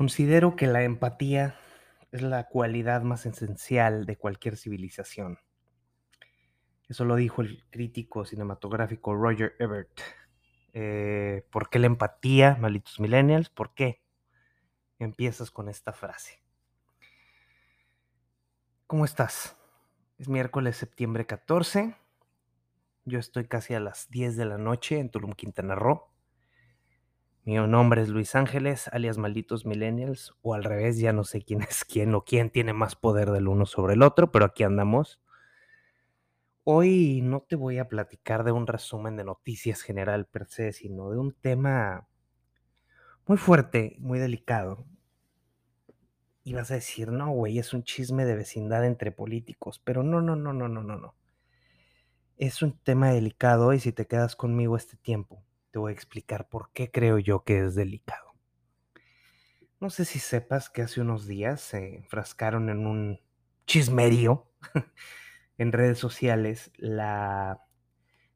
Considero que la empatía es la cualidad más esencial de cualquier civilización. Eso lo dijo el crítico cinematográfico Roger Ebert. Eh, ¿Por qué la empatía, malitos millennials? ¿Por qué? Empiezas con esta frase. ¿Cómo estás? Es miércoles, septiembre 14. Yo estoy casi a las 10 de la noche en Tulum, Quintana Roo. Mi nombre es Luis Ángeles, alias Malditos Millennials, o al revés, ya no sé quién es quién o quién tiene más poder del uno sobre el otro, pero aquí andamos. Hoy no te voy a platicar de un resumen de noticias general per se, sino de un tema muy fuerte, muy delicado. Y vas a decir, no, güey, es un chisme de vecindad entre políticos, pero no, no, no, no, no, no, no. Es un tema delicado y si te quedas conmigo este tiempo, te voy a explicar por qué creo yo que es delicado. No sé si sepas que hace unos días se enfrascaron en un chismerío en redes sociales la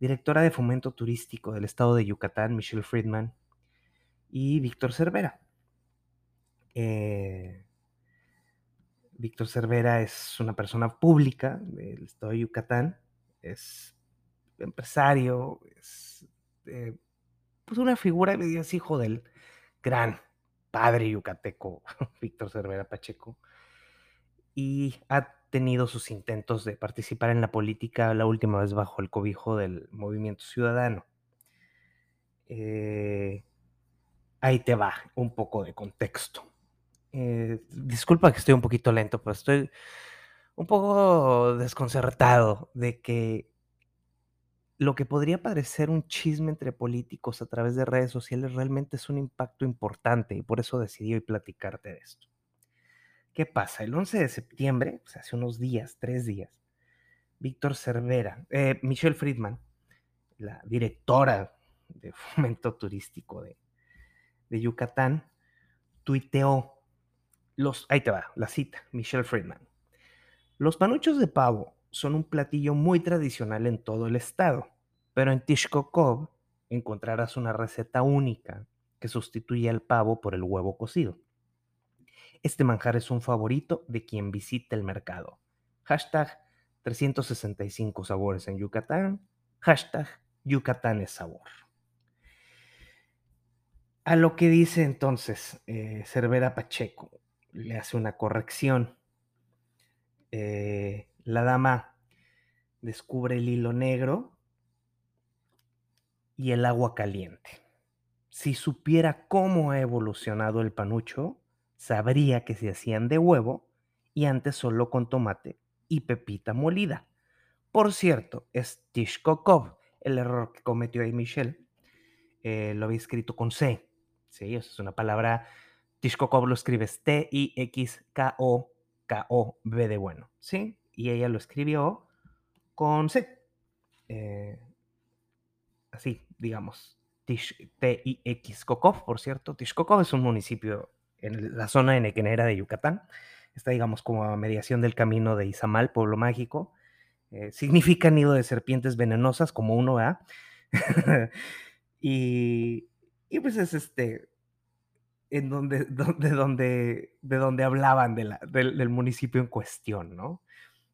directora de fomento turístico del estado de Yucatán, Michelle Friedman, y Víctor Cervera. Eh, Víctor Cervera es una persona pública del estado de Yucatán, es empresario, es eh, pues una figura, es hijo del gran padre yucateco Víctor Cervera Pacheco, y ha tenido sus intentos de participar en la política la última vez bajo el cobijo del movimiento ciudadano. Eh, ahí te va un poco de contexto. Eh, disculpa que estoy un poquito lento, pero estoy un poco desconcertado de que lo que podría parecer un chisme entre políticos a través de redes sociales realmente es un impacto importante y por eso decidí hoy platicarte de esto. ¿Qué pasa? El 11 de septiembre, hace unos días, tres días, Víctor Cervera, eh, Michelle Friedman, la directora de fomento turístico de, de Yucatán, tuiteó los, ahí te va, la cita, Michelle Friedman. Los panuchos de pavo son un platillo muy tradicional en todo el estado, pero en Tishkokov encontrarás una receta única que sustituye al pavo por el huevo cocido. Este manjar es un favorito de quien visita el mercado. Hashtag 365 sabores en Yucatán. Hashtag Yucatán es sabor. A lo que dice entonces eh, Cervera Pacheco, le hace una corrección. Eh, la dama descubre el hilo negro y el agua caliente. Si supiera cómo ha evolucionado el panucho, sabría que se hacían de huevo y antes solo con tomate y pepita molida. Por cierto, es Tishkokov, el error que cometió ahí Michelle. Eh, lo había escrito con C. Sí, es una palabra. Tishkokov lo escribes T-I-X-K-O-K-O-B de bueno. ¿Sí? y ella lo escribió con C. Eh, así, digamos. T-I-X Kokov, por cierto. Tishkokov es un municipio en la zona de Nequenera de Yucatán. Está, digamos, como a mediación del camino de Izamal, pueblo mágico. Eh, significa nido de serpientes venenosas, como uno va. y, y pues es este, en donde, donde, donde, de donde hablaban de la, del municipio en cuestión, ¿no?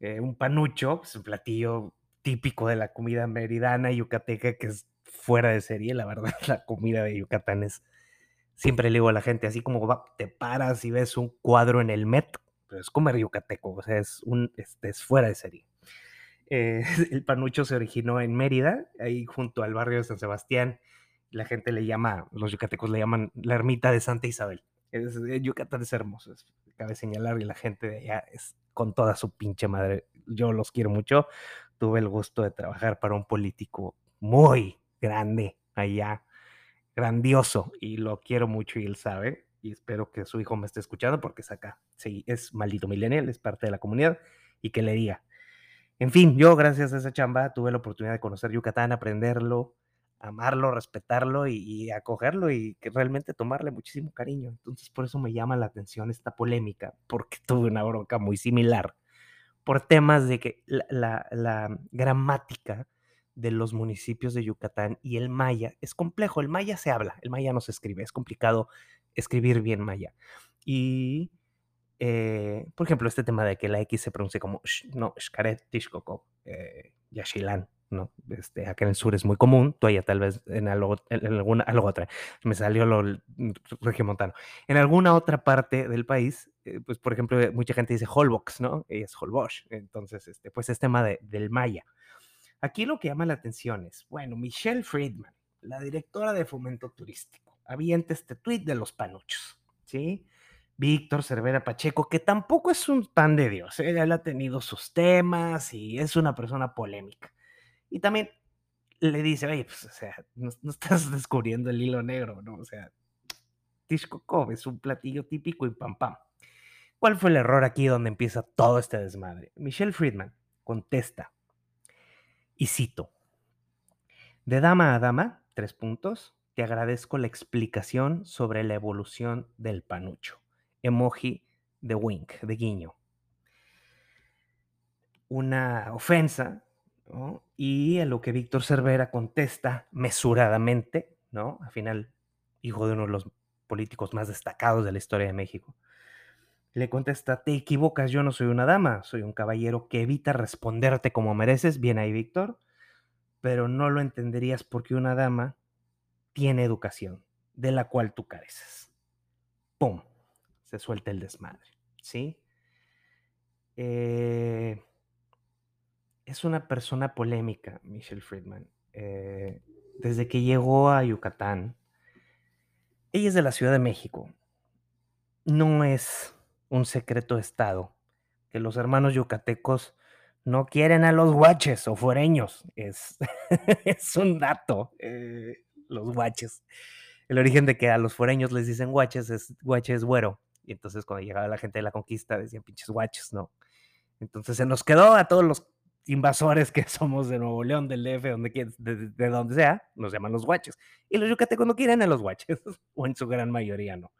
Eh, un panucho, es un platillo típico de la comida meridana yucateca que es fuera de serie, la verdad, la comida de Yucatán es, siempre le digo a la gente, así como te paras y ves un cuadro en el Met, pues es comer yucateco, o sea, es, un, este, es fuera de serie. Eh, el panucho se originó en Mérida, ahí junto al barrio de San Sebastián, la gente le llama, los yucatecos le llaman la ermita de Santa Isabel. Es, eh, Yucatán es hermoso, cabe señalar, y la gente de allá es con toda su pinche madre. Yo los quiero mucho. Tuve el gusto de trabajar para un político muy grande allá, grandioso, y lo quiero mucho y él sabe. Y espero que su hijo me esté escuchando porque es acá. Sí, es maldito millennial, es parte de la comunidad y que le diga. En fin, yo gracias a esa chamba tuve la oportunidad de conocer Yucatán, aprenderlo, amarlo, respetarlo y, acogerlo y que realmente tomarle muchísimo cariño. Entonces por eso me llama la atención esta polémica, porque tuve una bronca muy similar por temas de que la, gramática de los municipios de Yucatán y el maya es complejo. El maya se habla, el maya no se escribe, es complicado escribir bien maya. Y, eh, por ejemplo, este tema de que la X se pronuncia como no, Xcaret, Tishkoko, eh, Yashilan, ¿no? Este, acá en el sur es muy común, tú allá tal vez en, algo, alguna, otra, me salió lo mm, regiomontano. En alguna otra parte del país, eh, pues por ejemplo, mucha gente dice Holbox, ¿no? Y es Holbox, entonces, este, pues es tema de, del maya. Aquí lo que llama la atención es, bueno, Michelle Friedman, la directora de fomento turístico, avienta este tweet de los panuchos, ¿sí? Víctor Cervera Pacheco, que tampoco es un pan de Dios, ¿eh? él ha tenido sus temas y es una persona polémica. Y también le dice, oye, pues, o sea, no, estás descubriendo el hilo negro, ¿no? O sea, Tishkokov es un platillo típico y pam pam. ¿Cuál fue el error aquí donde empieza todo este desmadre? Michelle Friedman contesta, y cito, de dama a dama, tres puntos, te agradezco la explicación sobre la evolución del panucho. Emoji de wink, de guiño. Una ofensa y a lo que Víctor Cervera contesta mesuradamente, ¿no? Al final, hijo de uno de los políticos más destacados de la historia de México. Le contesta, te equivocas, yo no soy una dama, soy un caballero que evita responderte como mereces, bien ahí Víctor, pero no lo entenderías porque una dama tiene educación, de la cual tú careces. ¡Pum! Se suelta el desmadre, ¿sí? Eh, es una persona polémica, Michelle Friedman. Eh, desde que llegó a Yucatán, ella es de la Ciudad de México. No es un secreto de Estado que los hermanos yucatecos no quieren a los guaches o fuereños. Es, es un dato, eh, los guaches. El origen de que a los fuereños les dicen guaches es guaches güero. Y entonces cuando llegaba la gente de la conquista decían pinches guaches, ¿no? Entonces se nos quedó a todos los invasores que somos de Nuevo León, del DF, donde, de, de donde sea, nos llaman los guaches. Y los yucatecos no quieren a los guaches, o en su gran mayoría no.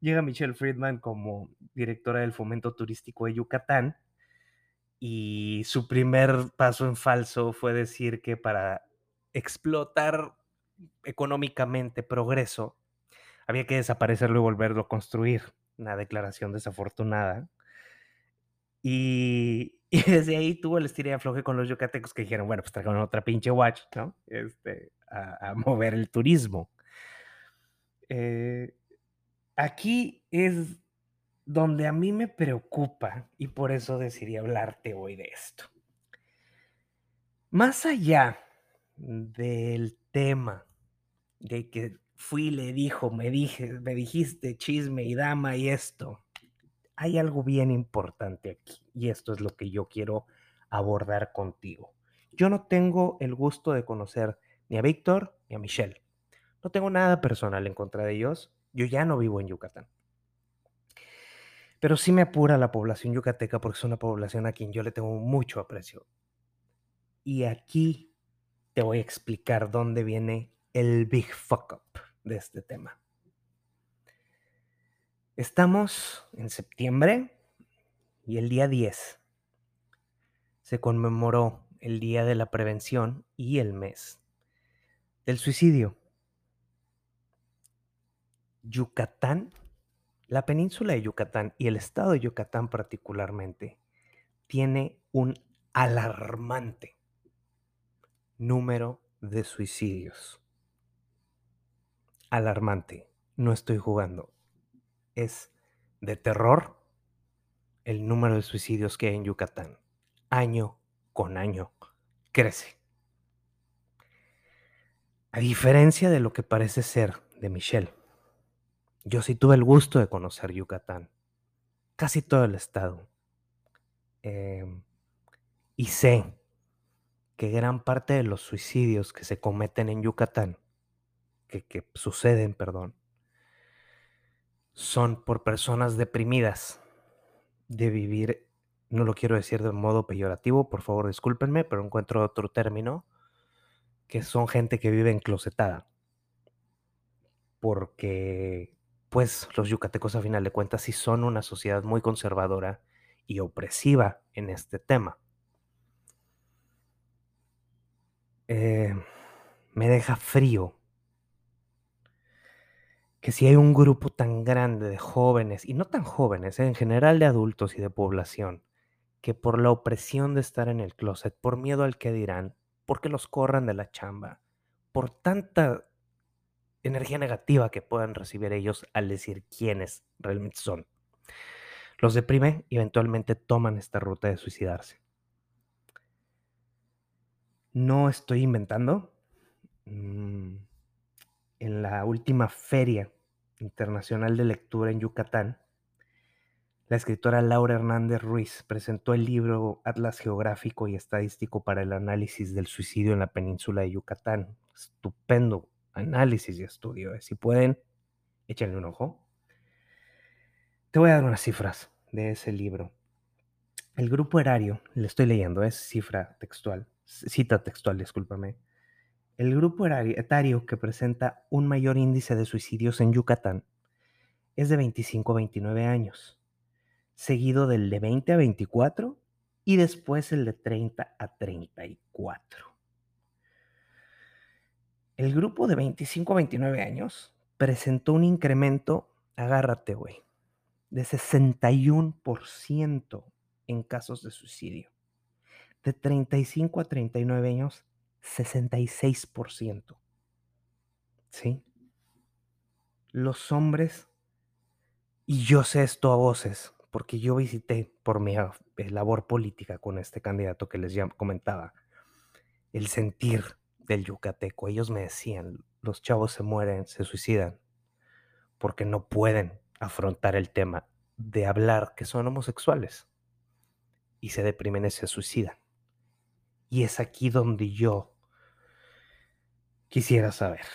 Llega Michelle Friedman como directora del fomento turístico de Yucatán y su primer paso en falso fue decir que para explotar económicamente progreso había que desaparecerlo y volverlo a construir. Una declaración desafortunada. Y, y desde ahí tuvo el estilo de afloje con los yucatecos que dijeron, bueno, pues traigan otra pinche watch, ¿no? Este, a, mover el turismo. Eh, aquí es donde a mí me preocupa y por eso decidí hablarte hoy de esto. Más allá del tema de que fui, le dijo, me dijiste chisme y dama y esto, hay algo bien importante aquí y esto es lo que yo quiero abordar contigo. Yo no tengo el gusto de conocer ni a Víctor ni a Michelle. No tengo nada personal en contra de ellos. Yo ya no vivo en Yucatán. Pero sí me apura la población yucateca porque es una población a quien yo le tengo mucho aprecio. Y aquí te voy a explicar dónde viene el big fuck up de este tema. Estamos en septiembre y el día 10 se conmemoró el Día de la Prevención y el mes del suicidio. Yucatán, la península de Yucatán y el estado de Yucatán particularmente, tiene un alarmante número de suicidios. Alarmante, no estoy jugando es de terror el número de suicidios que hay en Yucatán. Año con año crece. A diferencia de lo que parece ser de Michelle, yo sí tuve el gusto de conocer Yucatán, casi todo el estado. Em, y sé que gran parte de los suicidios que se cometen en Yucatán, que, que suceden, perdón, son por personas deprimidas de vivir, no lo quiero decir de modo peyorativo, por favor discúlpenme, pero encuentro otro término, que son gente que vive enclosetada. Porque, pues, los yucatecos a final de cuentas sí son una sociedad muy conservadora y opresiva en este tema. Eh, me deja frío que si hay un grupo tan grande de jóvenes, y no tan jóvenes, en general de adultos y de población, que por la opresión de estar en el closet, por miedo al que dirán, porque los corran de la chamba, por tanta energía negativa que puedan recibir ellos al decir quiénes realmente son. Los deprime y eventualmente toman esta ruta de suicidarse. No estoy inventando. Mm, en la última feria internacional de lectura en Yucatán, la escritora Laura Hernández Ruiz presentó el libro Atlas Geográfico y Estadístico para el Análisis del Suicidio en la Península de Yucatán. Estupendo análisis y estudio. ¿eh? Si pueden, échenle un ojo. Te voy a dar unas cifras de ese libro. El grupo erario, le estoy leyendo, es cifra textual, cita textual, discúlpame. El grupo etario que presenta un mayor índice de suicidios en Yucatán es de 25 a 29 años, seguido del de 20 a 24 y después el de 30 a 34. El grupo de 25 a 29 años presentó un incremento, agárrate, güey, de 61% en casos de suicidio. De 35 a 39 años, 66%. ¿Sí? Los hombres, y yo sé esto a voces, porque yo visité por mi eh, labor política con este candidato que les ya comentaba, el sentir del yucateco. Ellos me decían, los chavos se mueren, se suicidan, porque no pueden afrontar el tema de hablar que son homosexuales y se deprimen y se suicidan. Y es aquí donde yo quisiera saber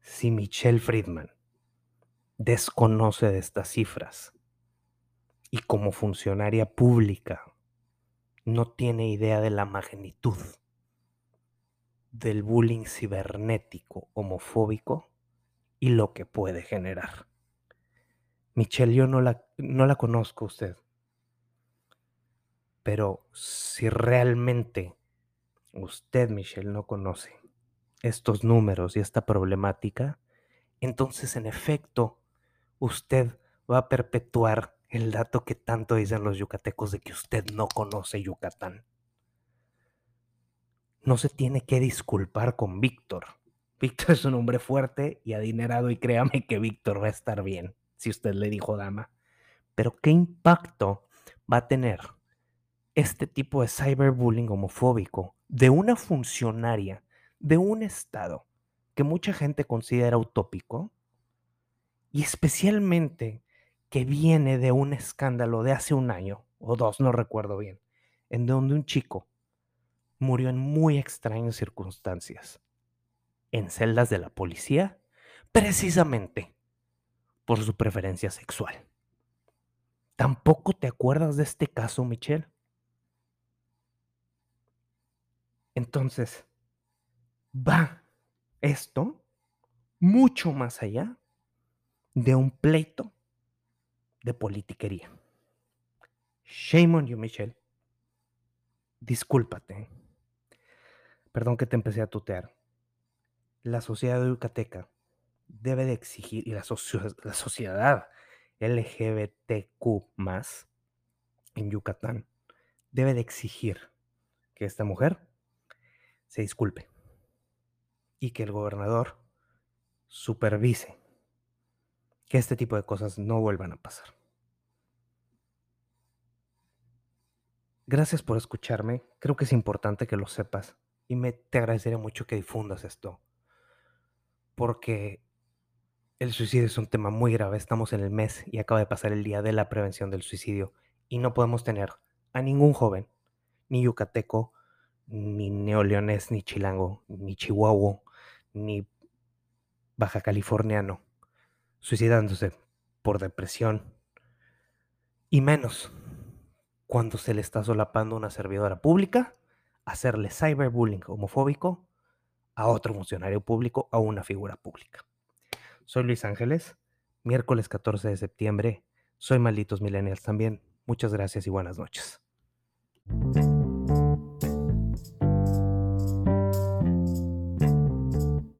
si Michelle Friedman desconoce de estas cifras y como funcionaria pública no tiene idea de la magnitud del bullying cibernético homofóbico y lo que puede generar. Michelle, yo no la, no la conozco usted, pero si realmente usted, Michelle, no conoce estos números y esta problemática, entonces en efecto usted va a perpetuar el dato que tanto dicen los yucatecos de que usted no conoce Yucatán. No se tiene que disculpar con Víctor. Víctor es un hombre fuerte y adinerado y créame que Víctor va a estar bien, si usted le dijo dama. Pero ¿qué impacto va a tener este tipo de cyberbullying homofóbico de una funcionaria de un estado que mucha gente considera utópico y especialmente que viene de un escándalo de hace un año o dos, no recuerdo bien, en donde un chico murió en muy extrañas circunstancias, en celdas de la policía, precisamente por su preferencia sexual. ¿Tampoco te acuerdas de este caso, Michelle? Entonces, va esto mucho más allá de un pleito de politiquería. Shame on you, Michelle. Discúlpate. Perdón que te empecé a tutear. La sociedad yucateca debe de exigir, y la sociedad LGBTQ en Yucatán debe de exigir que esta mujer se disculpe y que el gobernador supervise que este tipo de cosas no vuelvan a pasar. Gracias por escucharme, creo que es importante que lo sepas y me te agradecería mucho que difundas esto, porque el suicidio es un tema muy grave, estamos en el mes y acaba de pasar el día de la prevención del suicidio y no podemos tener a ningún joven, ni yucateco, ni neoleonés, ni chilango, ni chihuahua, ni baja californiano suicidándose por depresión. Y menos cuando se le está solapando una servidora pública, hacerle cyberbullying homofóbico a otro funcionario público, a una figura pública. Soy Luis Ángeles, miércoles 14 de septiembre. Soy Malditos Millennials también. Muchas gracias y buenas noches.